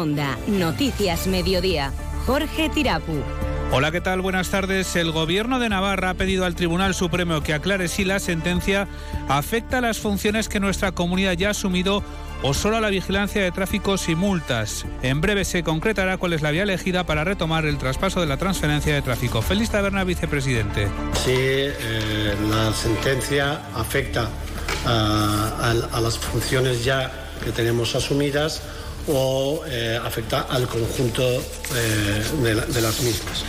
onda. Noticias Mediodía. Jorge Tirapu. Hola, ¿qué tal? Buenas tardes. El Gobierno de Navarra ha pedido al Tribunal Supremo que aclare si la sentencia afecta a las funciones que nuestra comunidad ya ha asumido o solo a la vigilancia de tráficos y multas. En breve se concretará cuál es la vía elegida para retomar el traspaso de la transferencia de tráfico. Feliz Taberna, vicepresidente. Sí, eh, la sentencia afecta a, a- a las funciones ya que tenemos asumidas o eh, afecta al conjunto eh, de, la- de las mismas.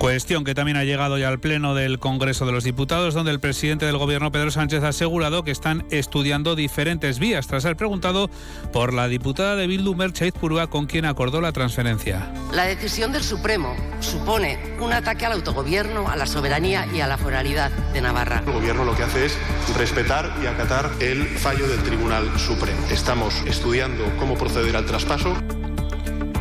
Cuestión que también ha llegado ya al Pleno del Congreso de los Diputados, donde el presidente del Gobierno, Pedro Sánchez, ha asegurado que están estudiando diferentes vías, tras ser preguntado por la diputada de Bildu, Merche Purúa, con quien acordó la transferencia. La decisión del Supremo supone un ataque al autogobierno, a la soberanía y a la foralidad de Navarra. El gobierno lo que hace es respetar y acatar el fallo del Tribunal Supremo. Estamos estudiando cómo proceder al traspaso.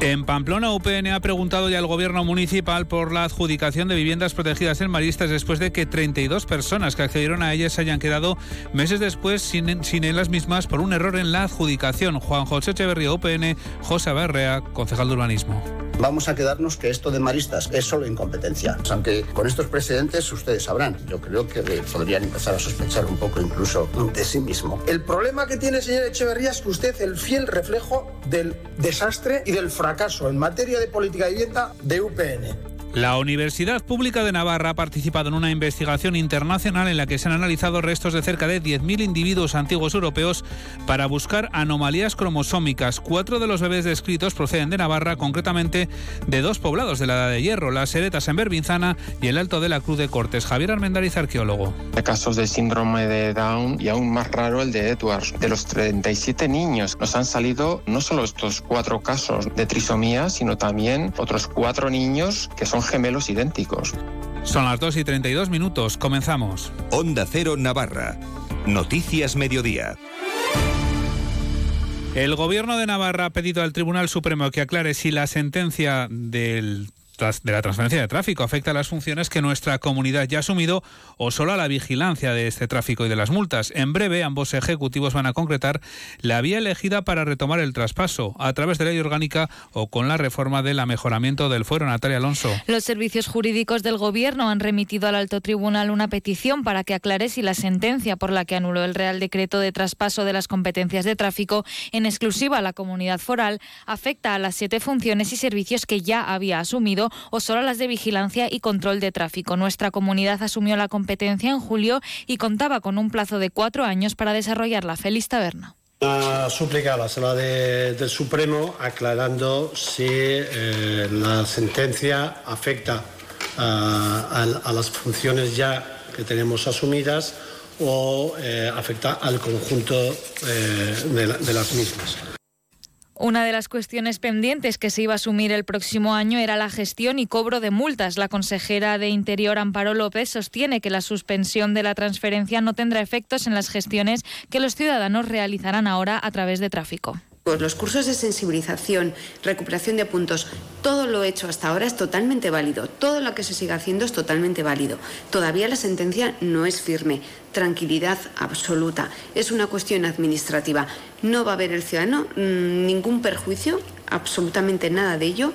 En Pamplona, UPN ha preguntado ya al gobierno municipal por la adjudicación de viviendas protegidas en Maristas después de que 32 personas que accedieron a ellas hayan quedado meses después sin, sin en las mismas por un error en la adjudicación. Juan José Echeverría, UPN, José Berrea, concejal de urbanismo. Vamos a quedarnos que esto de maristas es solo incompetencia. Aunque con estos precedentes ustedes sabrán, yo creo que podrían empezar a sospechar un poco incluso de sí mismo. El problema que tiene, señor Echeverría, es que usted es el fiel reflejo del desastre y del fracaso en materia de política de vivienda de UPN. La Universidad Pública de Navarra ha participado en una investigación internacional en la que se han analizado restos de cerca de 10.000 individuos antiguos europeos para buscar anomalías cromosómicas. Cuatro de los bebés descritos proceden de Navarra, concretamente de dos poblados de la Edad de Hierro, las Heretas en Berbinzana y el Alto de la Cruz de Cortes. Javier Armendariz, arqueólogo. Casos de síndrome de Down y aún más raro el de Edwards. De los 37 niños nos han salido no solo estos cuatro casos de trisomía, sino también otros cuatro niños que son gemelos idénticos. Son las 2 y 32 minutos. Comenzamos. Onda Cero Navarra. Noticias Mediodía. El gobierno de Navarra ha pedido al Tribunal Supremo que aclare si la sentencia del de la transferencia de tráfico afecta a las funciones que nuestra comunidad ya ha asumido o solo a la vigilancia de este tráfico y de las multas. En breve, ambos ejecutivos van a concretar la vía elegida para retomar el traspaso a través de ley orgánica o con la reforma del mejoramiento del fuero. Natalia Alonso. Los servicios jurídicos del Gobierno han remitido al alto tribunal una petición para que aclare si la sentencia por la que anuló el Real Decreto de traspaso de las competencias de tráfico en exclusiva a la comunidad foral afecta a las siete funciones y servicios que ya había asumido o solo las de vigilancia y control de tráfico. Nuestra comunidad asumió la competencia en julio y contaba con un plazo de cuatro años para desarrollarla. Feliz Taberna. Una súplica a la sala de- del Supremo aclarando si eh, la sentencia afecta a, a- las funciones ya que tenemos asumidas o eh, afecta al conjunto eh, la- de las mismas. Una de las cuestiones pendientes que se iba a asumir el próximo año era la gestión y cobro de multas. La consejera de Interior, Amparo López, sostiene que la suspensión de la transferencia no tendrá efectos en las gestiones que los ciudadanos realizarán ahora a través de tráfico. Los cursos de sensibilización, recuperación de puntos, todo lo hecho hasta ahora es totalmente válido. Todo lo que se siga haciendo es totalmente válido. Todavía la sentencia no es firme. Tranquilidad absoluta. Es una cuestión administrativa. No va a haber el ciudadano mm, ningún perjuicio, absolutamente nada de ello.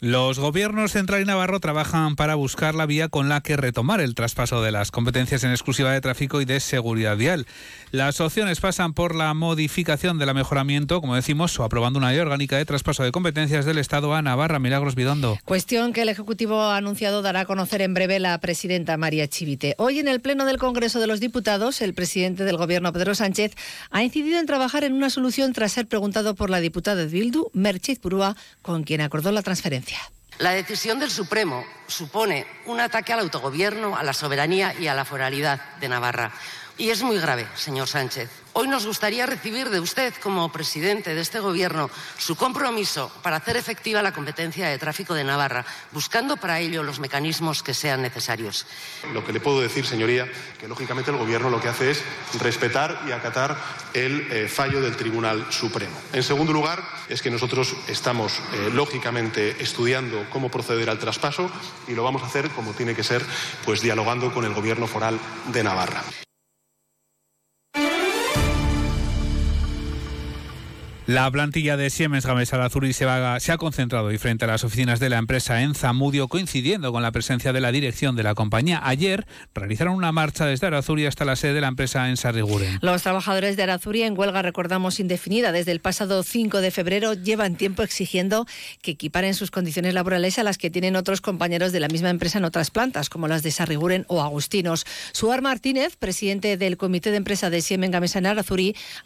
Los gobiernos central y navarro trabajan para buscar la vía con la que retomar el traspaso de las competencias en exclusiva de tráfico y de seguridad vial. Las opciones pasan por la modificación del mejoramiento, como decimos, o aprobando una ley orgánica de traspaso de competencias del Estado a Navarra. Milagros Bidondo. Cuestión que el Ejecutivo ha anunciado dará a conocer en breve la presidenta María Chivite. Hoy en el Pleno del Congreso de los Diputados, el presidente del Gobierno, Pedro Sánchez, ha incidido en trabajar en una solución tras ser preguntado por la diputada de Bildu, Merchit Purúa, con quien acordó la transferencia. La decisión del Supremo supone un ataque al autogobierno, a la soberanía y a la foralidad de Navarra. Y es muy grave, señor Sánchez. Hoy nos gustaría recibir de usted, como presidente de este Gobierno, su compromiso para hacer efectiva la competencia de tráfico de Navarra, buscando para ello los mecanismos que sean necesarios. Lo que le puedo decir, señoría, que lógicamente el Gobierno lo que hace es respetar y acatar el eh, fallo del Tribunal Supremo. En segundo lugar, es que nosotros estamos, eh, lógicamente, estudiando cómo proceder al traspaso y lo vamos a hacer como tiene que ser, pues dialogando con el Gobierno foral de Navarra. La plantilla de Siemens Gamesa Azul se, se ha concentrado y frente a las oficinas de la empresa en Zamudio, coincidiendo con la presencia de la dirección de la compañía. Ayer realizaron una marcha desde Arazuri hasta la sede de la empresa en Sarriguren. Los trabajadores de Arazuri en huelga, recordamos, indefinida desde el pasado 5 de febrero, llevan tiempo exigiendo que equiparen sus condiciones laborales a las que tienen otros compañeros de la misma empresa en otras plantas, como las de Sarriguren o Agustinos. Suar Martínez, presidente del Comité de Empresa de Siemens Gamesa en ha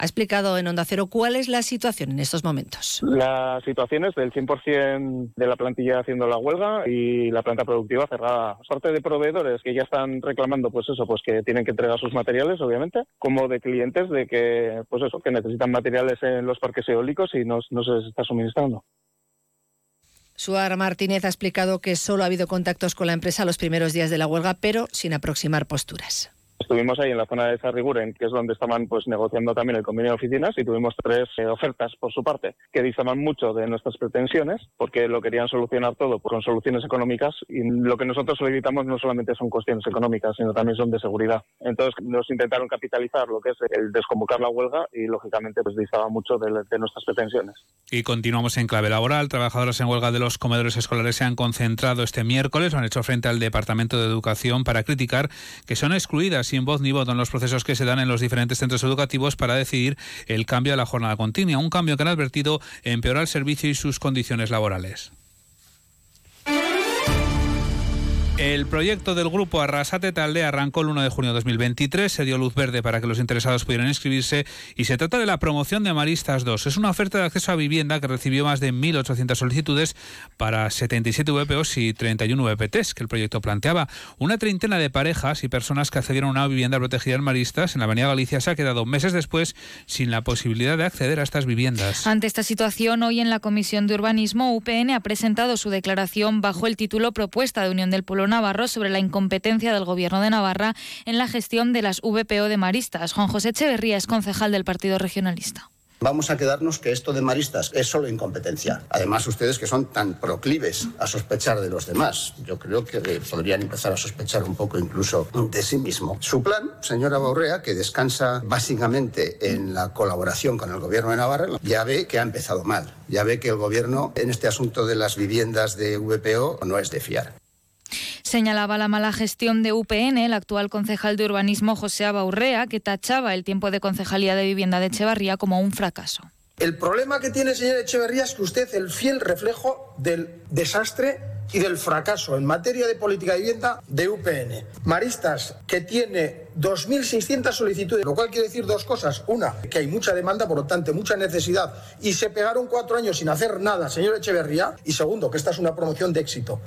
explicado en Onda Cero cuál es la situación en estos momentos? La situación es del 100% de la plantilla haciendo la huelga y la planta productiva cerrada. Suerte de proveedores que ya están reclamando, pues eso, pues que tienen que entregar sus materiales, obviamente, como de clientes de que, pues eso, que necesitan materiales en los parques eólicos y no, no se les está suministrando. Suar Martínez ha explicado que solo ha habido contactos con la empresa los primeros días de la huelga, pero sin aproximar posturas. Estuvimos ahí en la zona de Sarriguren, que es donde estaban pues negociando también el convenio de oficinas, y tuvimos tres eh, ofertas por su parte que distaban mucho de nuestras pretensiones, porque lo querían solucionar todo con soluciones económicas, y lo que nosotros solicitamos no solamente son cuestiones económicas, sino también son de seguridad. Entonces nos intentaron capitalizar lo que es el desconvocar la huelga y lógicamente pues distaba mucho de, nuestras pretensiones. Y continuamos en clave laboral. Trabajadores en huelga de los comedores escolares se han concentrado este miércoles, lo han hecho frente al Departamento de Educación para criticar que son excluidas sin voz ni voto en los procesos que se dan en los diferentes centros educativos para decidir el cambio a la jornada continua, un cambio que han advertido empeorar el servicio y sus condiciones laborales. El proyecto del grupo Arrasate Talde arrancó el 1 de junio de 2023, se dio luz verde para que los interesados pudieran inscribirse y se trata de la promoción de Maristas 2. Es una oferta de acceso a vivienda que recibió más de 1.800 solicitudes para 77 VPOs y 31 VPTs que el proyecto planteaba. Una treintena de parejas y personas que accedieron a una vivienda protegida en Maristas en la Avenida Galicia se ha quedado meses después sin la posibilidad de acceder a estas viviendas. Ante esta situación, hoy en la Comisión de Urbanismo, UPN ha presentado su declaración bajo el título Propuesta de Unión del Pueblo Navarro sobre la incompetencia del Gobierno de Navarra en la gestión de las VPO de Maristas. Juan José Echeverría es concejal del Partido Regionalista. Vamos a quedarnos que esto de maristas es solo incompetencia. Además, ustedes que son tan proclives a sospechar de los demás, yo creo que podrían empezar a sospechar un poco incluso de sí mismo. Su plan, señora Borrea, que descansa básicamente en la colaboración con el gobierno de Navarra, ya ve que ha empezado mal. Ya ve que el gobierno en este asunto de las viviendas de VPO no es de fiar. Señalaba la mala gestión de UPN el actual concejal de urbanismo José Abaurrea, que tachaba el tiempo de concejalía de vivienda de Echevarría como un fracaso. El problema que tiene, señor Echeverría, es que usted es el fiel reflejo del desastre y del fracaso en materia de política de vivienda de UPN. Maristas, que tiene 2.600 solicitudes, lo cual quiere decir dos cosas. Una, que hay mucha demanda, por lo tanto, mucha necesidad, y se pegaron cuatro años sin hacer nada, señor Echeverría. Y segundo, que esta es una promoción de éxito.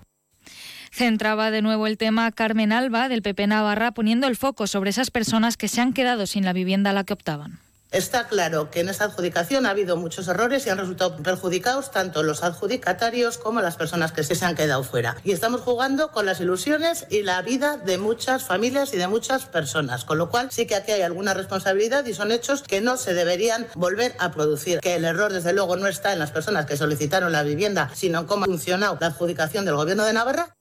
Centraba de nuevo el tema Carmen Alba del PP Navarra, poniendo el foco sobre esas personas que se han quedado sin la vivienda a la que optaban. Está claro que en esta adjudicación ha habido muchos errores y han resultado perjudicados tanto los adjudicatarios como las personas que se han quedado fuera. Y estamos jugando con las ilusiones y la vida de muchas familias y de muchas personas, con lo cual sí que aquí hay alguna responsabilidad y son hechos que no se deberían volver a producir. Que el error desde luego no está en las personas que solicitaron la vivienda, sino en cómo ha funcionado la adjudicación del Gobierno de Navarra.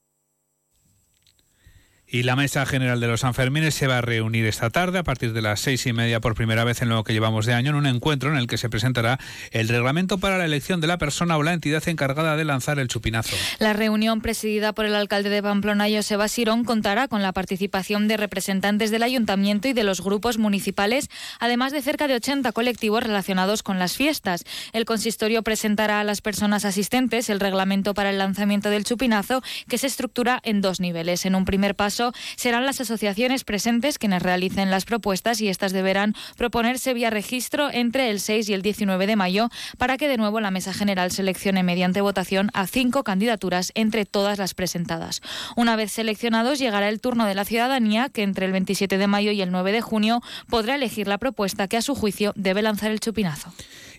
Y la Mesa General de los Sanfermines se va a reunir esta tarde a partir de las seis y media por primera vez en lo que llevamos de año en un encuentro en el que se presentará el reglamento para la elección de la persona o la entidad encargada de lanzar el chupinazo. La reunión presidida por el alcalde de Pamplona, Joseba Sirón, contará con la participación de representantes del ayuntamiento y de los grupos municipales, además de cerca de 80 colectivos relacionados con las fiestas. El consistorio presentará a las personas asistentes el reglamento para el lanzamiento del chupinazo, que se estructura en dos niveles. En un primer paso, serán las asociaciones presentes quienes realicen las propuestas y estas deberán proponerse vía registro entre el 6 y el 19 de mayo para que de nuevo la Mesa General seleccione mediante votación a cinco candidaturas entre todas las presentadas. Una vez seleccionados, llegará el turno de la ciudadanía que entre el 27 de mayo y el 9 de junio podrá elegir la propuesta que a su juicio debe lanzar el chupinazo.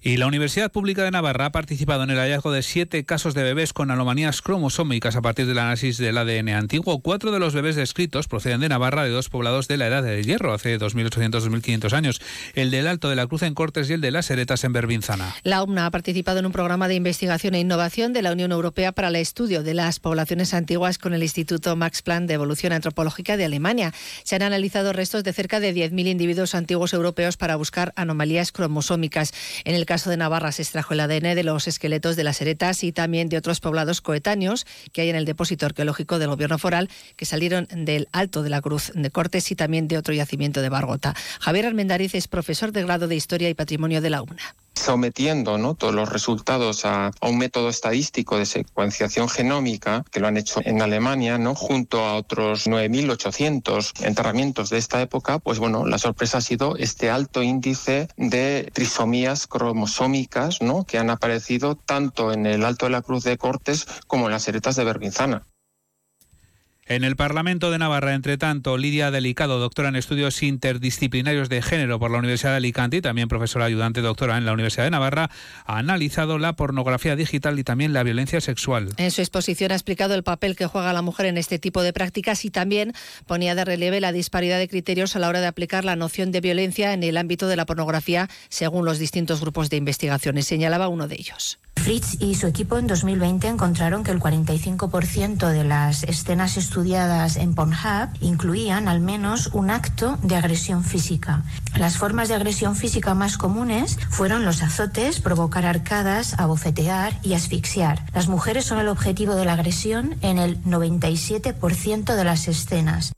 Y la Universidad Pública de Navarra ha participado en el hallazgo de siete casos de bebés con anomalías cromosómicas a partir del análisis del ADN antiguo. Cuatro de los bebés descritos proceden de Navarra, de dos poblados de la Edad del Hierro, hace 2.800-2.500 años. El del Alto de la Cruz en Cortes y el de las Heretas en Berbinzana. La UMNA ha participado en un programa de investigación e innovación de la Unión Europea para el estudio de las poblaciones antiguas con el Instituto Max Planck de Evolución Antropológica de Alemania. Se han analizado restos de cerca de 10.000 individuos antiguos europeos para buscar anomalías cromosómicas. En el de Navarra se extrajo el ADN de los esqueletos de las heretas y también de otros poblados coetáneos que hay en el depósito arqueológico del gobierno foral que salieron del Alto de la Cruz de Cortes y también de otro yacimiento de Bargota. Javier Almendariz es profesor de grado de Historia y Patrimonio de la UNA sometiendo todos los resultados a, a, un método estadístico de secuenciación genómica, que lo han hecho en Alemania, ¿no? junto a otros 9.800 enterramientos de esta época, pues bueno, la sorpresa ha sido este alto índice de trisomías cromosómicas ¿no? que han aparecido tanto en el Alto de la Cruz de Cortes como en las heretas de Berbinzana. En el Parlamento de Navarra, entre tanto, Lidia Delicado, doctora en estudios interdisciplinarios de género por la Universidad de Alicante y también profesora ayudante doctora en la Universidad de Navarra, ha analizado la pornografía digital y también la violencia sexual. En su exposición ha explicado el papel que juega la mujer en este tipo de prácticas y también ponía de relieve la disparidad de criterios a la hora de aplicar la noción de violencia en el ámbito de la pornografía según los distintos grupos de investigaciones. Señalaba uno de ellos. Fritz y su equipo en 2020 encontraron que el 45% de las escenas estudiadas en Pornhub incluían al menos un acto de agresión física. Las formas de agresión física más comunes fueron los azotes, provocar arcadas, abofetear y asfixiar. Las mujeres son el objetivo de la agresión en el 97% de las escenas.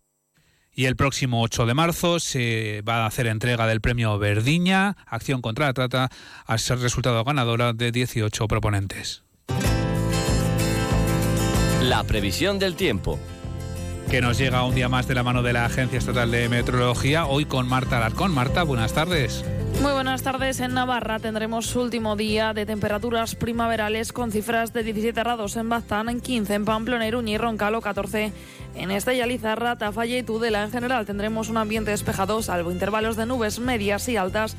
Y el próximo 8 de marzo se va a hacer entrega del premio Verdiña, Acción contra la Trata, al ser resultado ganadora de 18 proponentes. La previsión del tiempo que nos llega un día más de la mano de la Agencia Estatal de Meteorología, hoy con Marta Alarcón. Marta, buenas tardes. Muy buenas tardes. En Navarra tendremos último día de temperaturas primaverales con cifras de 17 grados en Baztán, en 15 en Pamplona, Iruña y Roncalo, 14 en Estella, Lizarra, Tafalla y Tudela. En general tendremos un ambiente despejado, salvo intervalos de nubes medias y altas.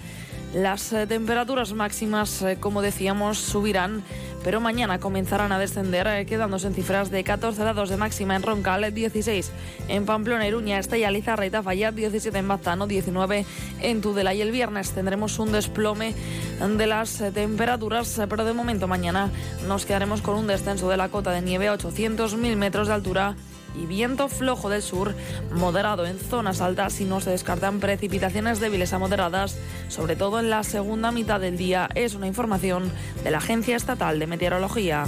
Las eh, temperaturas máximas, eh, como decíamos, subirán pero mañana comenzarán a descender, eh, quedándose en cifras de 14 grados de máxima en Roncal, 16 en Pamplona, Iruña, Estella, Lizarra y Tafalla, 17 en Baztano, 19 en Tudela. Y el viernes tendremos un desplome de las temperaturas, pero de momento mañana nos quedaremos con un descenso de la cota de nieve a 800.000 metros de altura y viento flojo del sur, moderado en zonas altas y no se descartan precipitaciones débiles a moderadas, sobre todo en la segunda mitad del día. Es una información de la Agencia Estatal de Meteorología.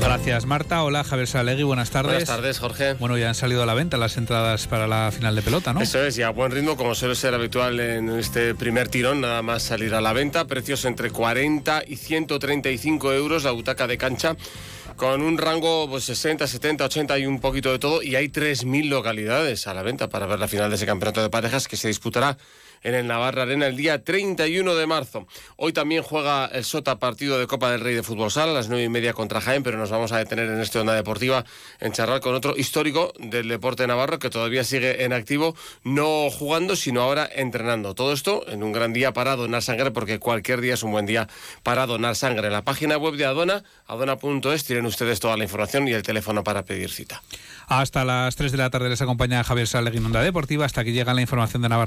Gracias, Marta. Hola, Javier Salegui. Buenas tardes. Buenas tardes, Jorge. Bueno, ya han salido a la venta las entradas para la final de pelota, ¿no? Eso es, y a buen ritmo, como suele ser habitual en este primer tirón, nada más salir a la venta. Precios entre 40 y 135 euros la butaca de cancha con un rango pues 60, 70, 80 y un poquito de todo. Y hay 3.000 localidades a la venta para ver la final de ese campeonato de parejas que se disputará en el Navarra Arena el día 31 de marzo. Hoy también juega el Sota partido de Copa del Rey de Fútbol Sala a las 9 y media contra Jaén, pero nos vamos a detener en esta onda deportiva en charlar con otro histórico del deporte navarro que todavía sigue en activo, no jugando, sino ahora entrenando. Todo esto en un gran día para donar sangre, porque cualquier día es un buen día para donar sangre. En la página web de Adona, adona.es, tienen ustedes toda la información y el teléfono para pedir cita. Hasta las 3 de la tarde les acompaña Javier Salegui en Onda Deportiva, hasta que llega la información de Navarra.